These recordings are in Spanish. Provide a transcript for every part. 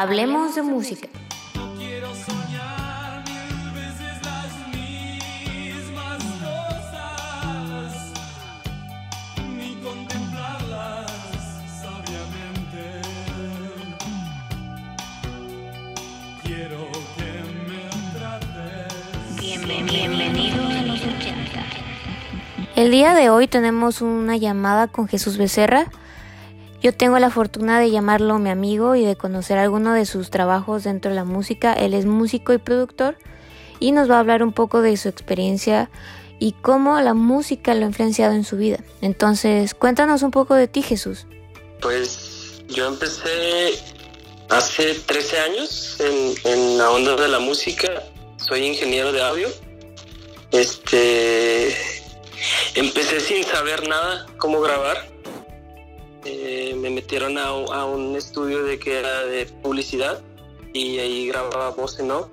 Hablemos de música. Quiero soñar mil veces las mismas cosas, ni contemplarlas sabiamente. Quiero que me trates. Bienvenido a los 80. El día de hoy tenemos una llamada con Jesús Becerra. Yo tengo la fortuna de llamarlo mi amigo y de conocer alguno de sus trabajos dentro de la música. Él es músico y productor y nos va a hablar un poco de su experiencia y cómo la música lo ha influenciado en su vida. Entonces, cuéntanos un poco de ti, Jesús. Pues yo empecé hace 13 años en, en la onda de la música. Soy ingeniero de audio. Este, empecé sin saber nada cómo grabar. Eh, me metieron a, un estudio de que era de publicidad y ahí grababa voz en off.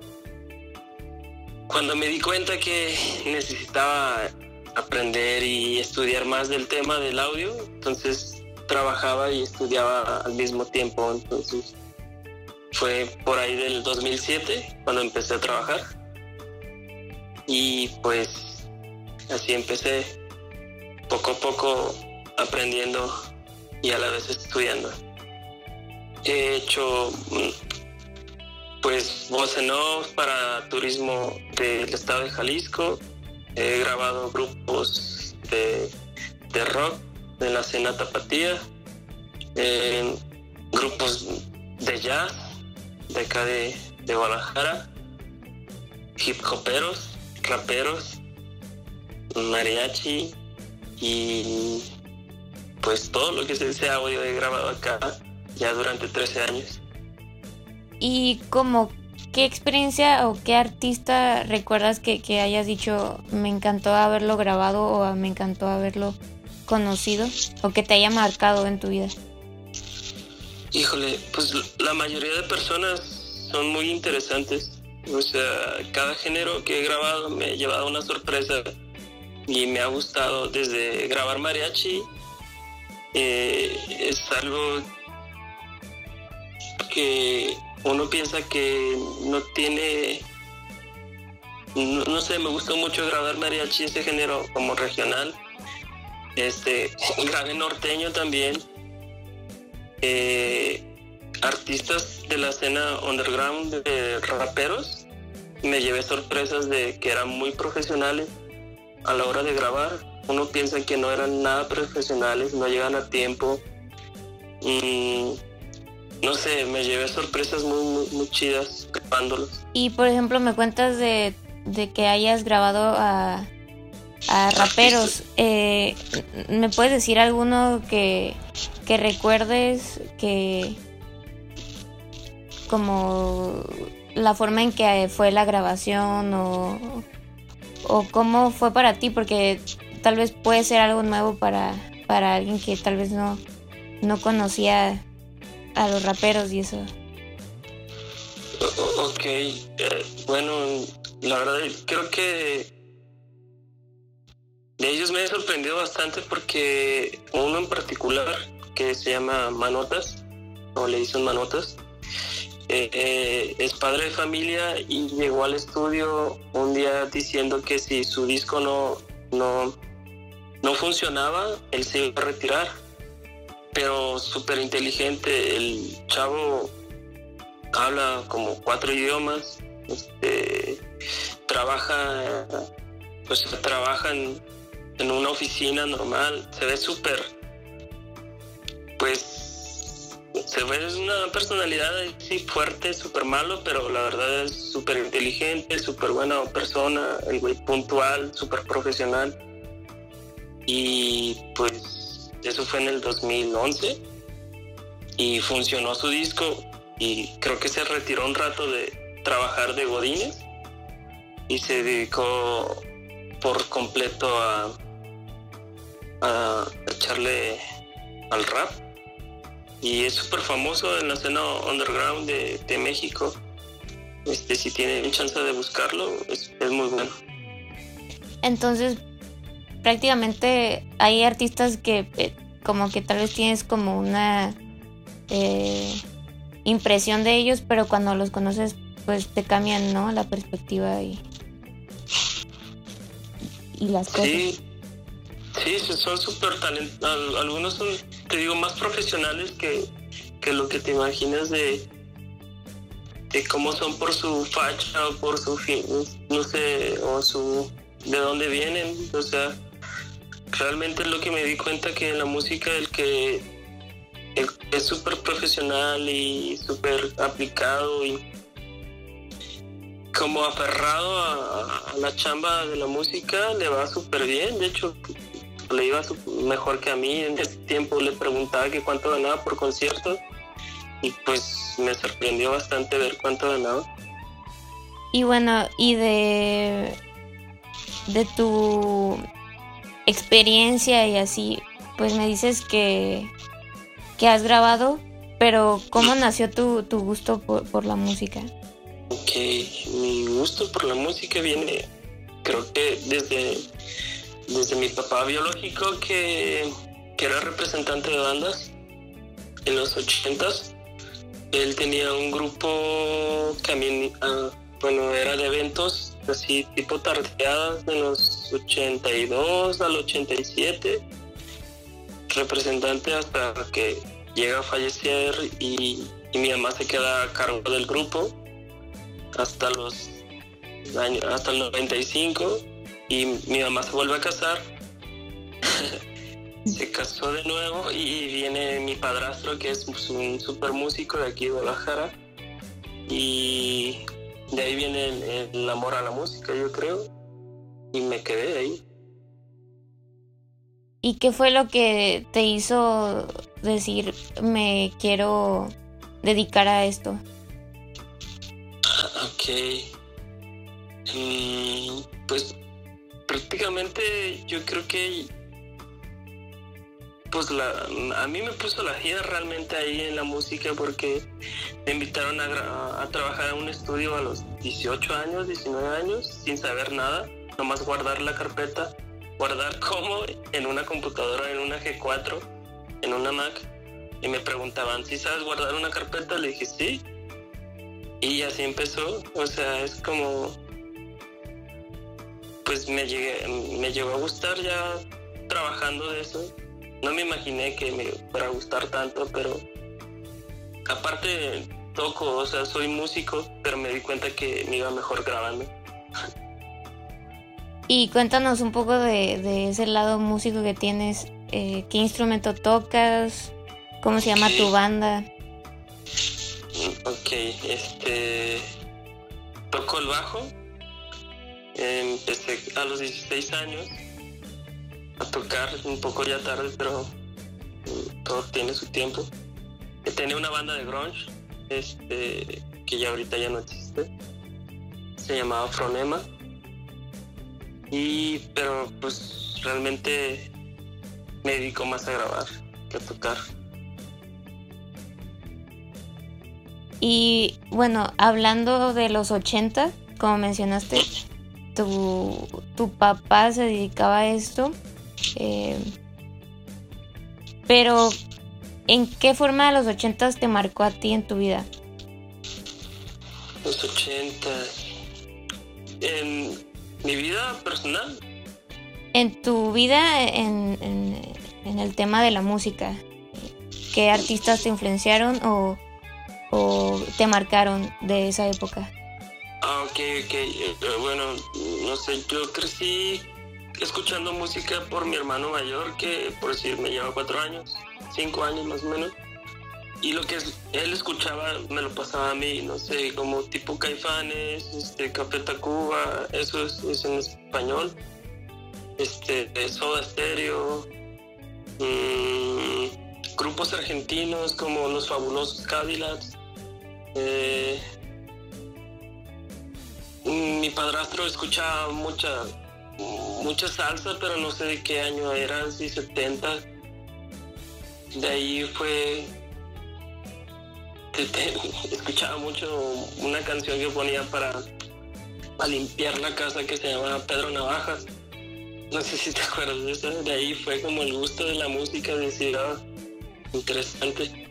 Cuando me di cuenta que necesitaba aprender y estudiar más del tema del audio, entonces trabajaba y estudiaba al mismo tiempo. Entonces fue por ahí del 2007 cuando empecé a trabajar. Y pues así empecé poco a poco aprendiendo y a la vez estudiando. He hecho mm, pues voz para turismo del estado de Jalisco. He grabado grupos de, de rock de la escena tapatía, eh, grupos de jazz de acá de, de Guadalajara, hip hoperos, raperos, mariachi y pues todo lo que es ese audio he grabado acá ya durante 13 años. ¿Y como qué experiencia o qué artista recuerdas que, que hayas dicho me encantó haberlo grabado o me encantó haberlo conocido o que te haya marcado en tu vida? Híjole, pues la mayoría de personas son muy interesantes. O sea, cada género que he grabado me ha llevado una sorpresa y me ha gustado desde grabar mariachi. Eh, es algo que uno piensa que no tiene, no, no sé, me gustó mucho grabar mariachi, ese género como regional. Este, grabé norteño también. Eh, artistas de la escena underground de raperos, me llevé sorpresas de que eran muy profesionales a la hora de grabar. Uno piensa que no eran nada profesionales, no llegan a tiempo. Mm, no sé, me llevé sorpresas muy, muy, muy chidas grabándolos. Y por ejemplo, me cuentas de, de que hayas grabado a, a raperos. Eh, ¿Me puedes decir alguno que, que recuerdes que como la forma en que fue la grabación o, o cómo fue para ti? Porque tal vez puede ser algo nuevo para, para alguien que tal vez no, no conocía a los raperos y eso. Ok, eh, bueno, la verdad creo que de ellos me he sorprendido bastante porque uno en particular que se llama Manotas, o le dicen Manotas, eh, eh, es padre de familia y llegó al estudio un día diciendo que si su disco no, no, no funcionaba, él se iba a retirar. Pero súper inteligente, el chavo habla como cuatro idiomas, este, trabaja, pues trabaja en, una oficina normal, se ve súper, pues, se ve es una personalidad sí fuerte, súper malo, pero la verdad es súper inteligente, súper buena persona, puntual, súper profesional. Y pues eso fue en el 2011 y funcionó su disco y creo que se retiró un rato de trabajar de Godines y se dedicó por completo a, a echarle al rap y es súper famoso en la escena underground de, de México. Este, si tienen chance de buscarlo, es, es muy bueno. Entonces, prácticamente hay artistas que eh, como que tal vez tienes como una... eh, impresión de ellos, pero cuando los conoces, pues te cambian, ¿no? La perspectiva y, y las cosas. Sí, sí, son súper talentosos. Algunos son, te digo, más profesionales que, que lo que te imaginas de, de cómo son por su facha o por su fin, no sé, o su de dónde vienen. O sea, realmente es lo que me di cuenta que en la música el que, es súper profesional y súper aplicado y como aferrado a, la chamba de la música le va súper bien. De hecho, le iba mejor que a mí. En ese tiempo le preguntaba que cuánto ganaba por concierto y pues me sorprendió bastante ver cuánto ganaba. Y bueno, y de, de tu experiencia y así, pues me dices que, que has grabado, pero ¿cómo nació tu, tu gusto por, por la música? Ok, mi gusto por la música viene, creo que desde, desde mi papá biológico que, que era representante de bandas en los ochentas. Él tenía un grupo que a mí, ah, bueno, era de eventos así tipo tardeadas de los 82 al 87. Representante hasta que llega a fallecer y, mi mamá se queda a cargo del grupo hasta los años, hasta el 95 y mi mamá se vuelve a casar. se casó de nuevo y viene mi padrastro que es un super músico de aquí de Guadalajara y de ahí viene el, el amor a la música yo creo y me quedé ahí. ¿Y qué fue lo que te hizo decir me quiero dedicar a esto? Ok. Mm, pues prácticamente yo creo que pues la, a mí me puso la gira realmente ahí en la música porque me invitaron a, a trabajar en un estudio a los 18 años, 19 años, sin saber nada, nomás guardar la carpeta, guardar cómo en una computadora, en una G4, en una Mac, y me preguntaban, ¿si sabes guardar una carpeta? Le dije, sí, y así empezó, o sea, es como, pues me llegué, me llegó a gustar ya trabajando de eso. No me imaginé que me fuera a gustar tanto, pero aparte toco, o sea, soy músico, pero me di cuenta que me iba mejor grabando. Y cuéntanos un poco de, de ese lado músico que tienes, eh, qué instrumento tocas, cómo se llama tu banda. Ok, este. Toco el bajo. Empecé a los 16 años a tocar, un poco ya tarde, pero mm, todo tiene su tiempo. Eh, Tenía una banda de grunge, este, que ya ahorita ya no existe. Se llamaba Fronema. Y, pero pues realmente me dedico más a grabar que a tocar. Y bueno, hablando de los 80, como mencionaste, tu, tu papá se dedicaba a esto. Eh, pero, ¿en qué forma de los 80 te marcó a ti en tu vida? Los 80. En mi vida personal, En tu vida, en, en- en el tema de la música, ¿qué artistas te influenciaron o, o te marcaron de esa época? Ah, ok, ok. Eh, eh, bueno, no sé, yo crecí escuchando música por mi hermano mayor, que por decir me lleva cuatro años, cinco años más o menos. Y lo que él escuchaba me lo pasaba a mí, no sé, como tipo Caifanes, este, Café Tacuba, eso es, en español. Este, Soda Stereo, mm, grupos argentinos como Los Fabulosos Cadillacs. eh, mi padrastro escuchaba mucha mucha salsa, pero no sé de qué año era, si 70. De ahí fue escuchaba mucho una canción que ponía para, para limpiar la casa que se llama Pedro Navajas. No sé si te acuerdas de eso. De ahí fue como el gusto de la música, decir, ah, interesante.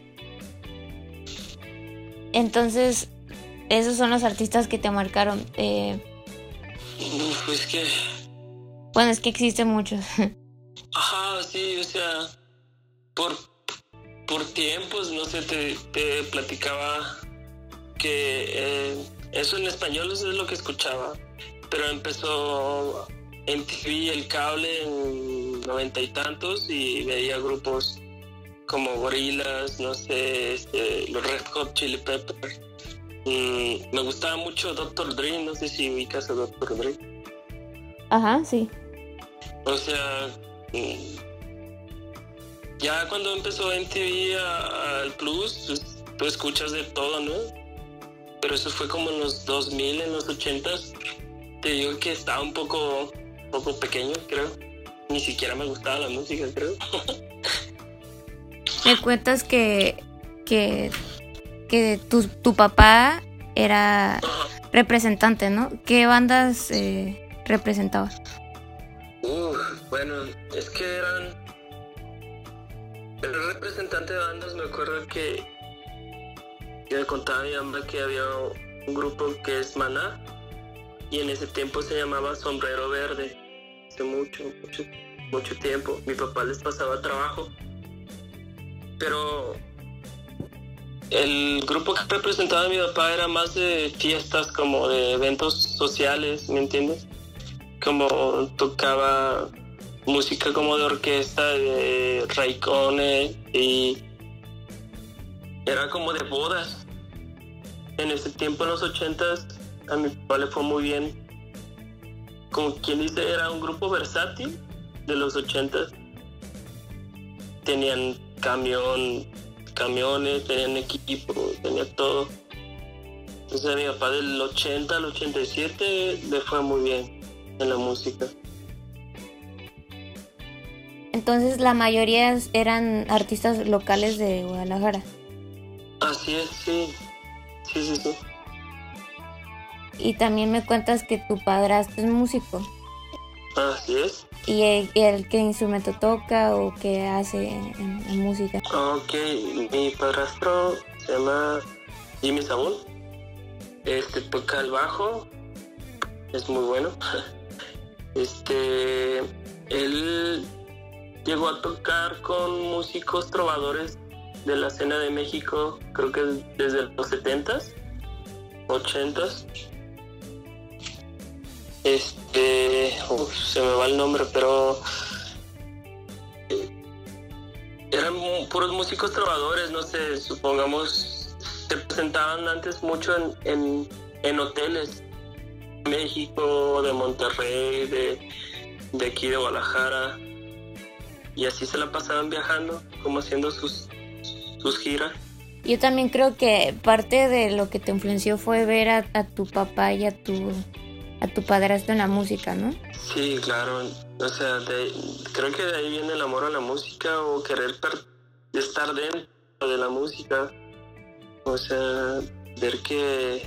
Entonces, esos son los artistas que te marcaron. Eh, Uf, es que bueno, es que existen muchos. Ajá, sí, o sea, por, por tiempos, no sé, te, te platicaba que eh, eso en español eso es lo que escuchaba, pero empezó en TV el cable en noventa y tantos y veía grupos como Gorillaz, no sé, este, los Red Hot Chili Peppers. Mm, me gustaba mucho Dr. Dre, no sé si ubicas a Dr. Dre. Ajá, sí. O sea, mm, ya cuando empezó MTV a- al Plus, pues, tú escuchas de todo, ¿no? Pero eso fue como en los 2000, en los 80s. Te digo que estaba un poco, un poco pequeño, creo. Ni siquiera me gustaba la música, creo. Me cuentas que, que, que tu, tu papá era representante, ¿no? ¿Qué bandas eh, representaba? Bueno, es que eran. El representante de bandas, me acuerdo que. me contaba mi mamá que había un grupo que es Maná. Y en ese tiempo se llamaba Sombrero Verde. Hace mucho, mucho, mucho tiempo. Mi papá les pasaba trabajo. Pero. El grupo que representaba a mi papá era más de fiestas, como de eventos sociales, ¿me entiendes? como tocaba música como de orquesta de Raikkonen y era como de bodas. En ese tiempo, en los ochentas, a mi papá le fue muy bien. Como quien dice, era un grupo versátil de los ochentas. Tenían camión, camiones, tenían equipo, tenía todo. Entonces a mi papá del 80 al 87 le fue muy bien en la música. Entonces la mayoría eran artistas locales de Guadalajara. Así es, sí. Sí, sí, sí. Y también me cuentas que tu padrastro es músico. Así es. ¿Y el, el qué instrumento toca o qué hace en, en música? Ok, mi padrastro se llama Jimmy Saúl. Este toca el bajo. Es muy bueno. Este. Él llegó a tocar con músicos trovadores de la escena de México, creo que desde los 70s, 80s. Este. se me va el nombre, pero. Eran puros músicos trovadores, no sé, supongamos. Se presentaban antes mucho en, en, en hoteles. México, de Monterrey, de, de aquí de Guadalajara. Y así se la pasaban viajando, como haciendo sus, sus giras. Yo también creo que parte de lo que te influenció fue ver a, a tu papá y a tu, a tu padrastro en la música, ¿no? Sí, claro. O sea, de- creo que de ahí viene el amor a la música o querer per- estar dentro de la música. O sea, ver que,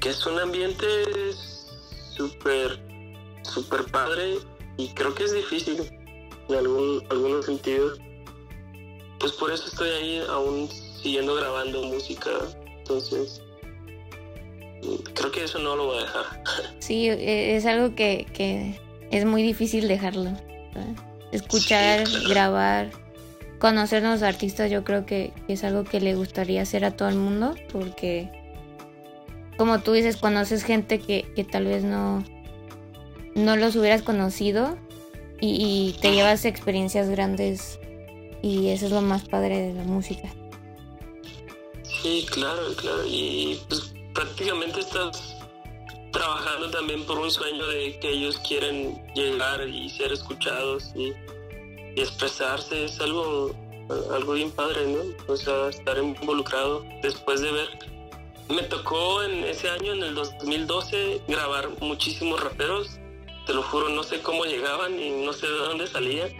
que es un ambiente súper, súper padre y creo que es difícil en algún, algunos sentidos. Pues por eso estoy ahí aún siguiendo grabando música. Entonces, creo que eso no lo voy a dejar. Sí, e- es algo que, que es muy difícil dejarlo. ¿verdad? Escuchar, Sí, claro. grabar, conocer nuevos artistas, yo creo que, que es algo que le gustaría hacer a todo el mundo, porque, como tú dices, conoces gente que, que tal vez no, no los hubieras conocido y, y te llevas experiencias grandes y eso es lo más padre de la música. Sí, claro, claro. Y pues prácticamente estás trabajando también por un sueño de que ellos quieren llegar y ser escuchados y, y expresarse. Es algo, algo bien padre, ¿no? O sea, estar involucrado después de ver. Me tocó en ese año, en el 2012, grabar muchísimos raperos. Te lo juro, no sé cómo llegaban y no sé de dónde salían.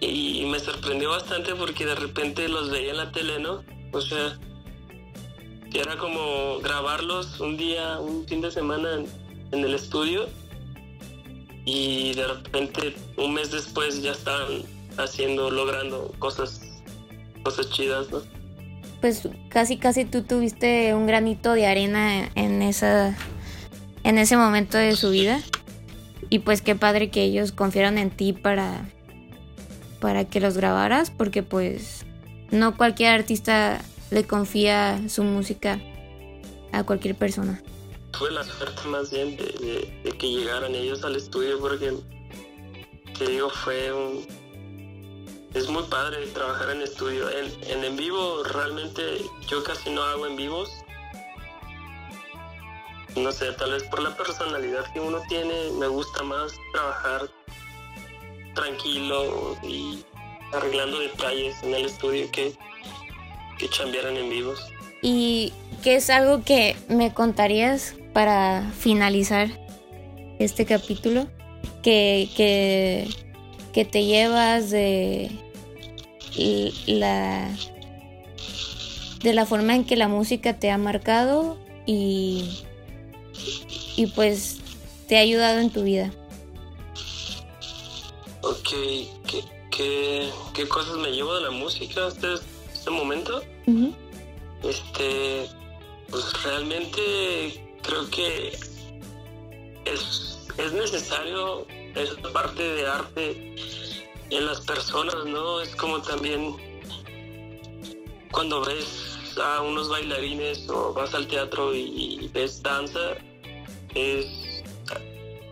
Y me sorprendió bastante porque de repente los veía en la tele, ¿no? O sea, que era como grabarlos un día, un fin de semana en, en el estudio y de repente un mes después ya estaban haciendo, logrando cosas, cosas chidas, ¿no? pues casi casi tú tuviste un granito de arena en esa en ese momento de su vida. Y pues qué padre que ellos confiaron en ti para para que los grabaras porque pues no cualquier artista le confía su música a cualquier persona. Tuve la suerte más bien de, de- de que llegaran ellos al estudio porque, te digo, fue un... Es muy padre trabajar en estudio. En, en en vivo realmente yo casi no hago en vivos. No sé, tal vez por la personalidad que uno tiene, me gusta más trabajar tranquilo y arreglando detalles en el estudio que, que en vivos. ¿Y qué es algo que me contarías para finalizar este capítulo? Que, que, que te llevas de la de la forma en que la música te ha marcado y, y pues te ha ayudado en tu vida. Ok, ¿qué, qué, qué cosas me llevo de la música hasta este momento? Este, pues realmente creo que es, es necesario esa parte de arte en las personas, ¿no? Es como también cuando ves a unos bailarines o vas al teatro y, y ves danza, es,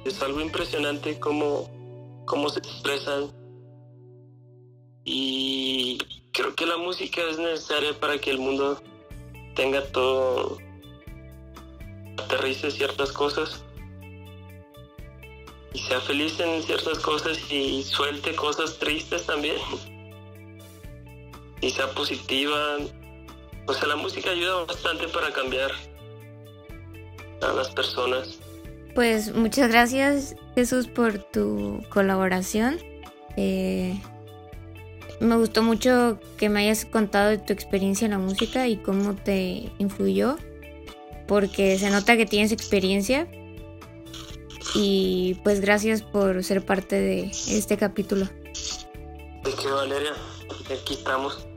es algo impresionante cómo, cómo se expresan. Y creo que la música es necesaria para que el mundo tenga todo, aterrice ciertas cosas y sea feliz en ciertas cosas y suelte cosas tristes también y sea positiva. O sea, la música ayuda bastante para cambiar a las personas. Pues muchas gracias Jesús por tu colaboración. Eh, me gustó mucho que me hayas contado de tu experiencia en la música y cómo te influyó, porque se nota que tienes experiencia. Y pues gracias por ser parte de este capítulo. De que Valeria, aquí estamos.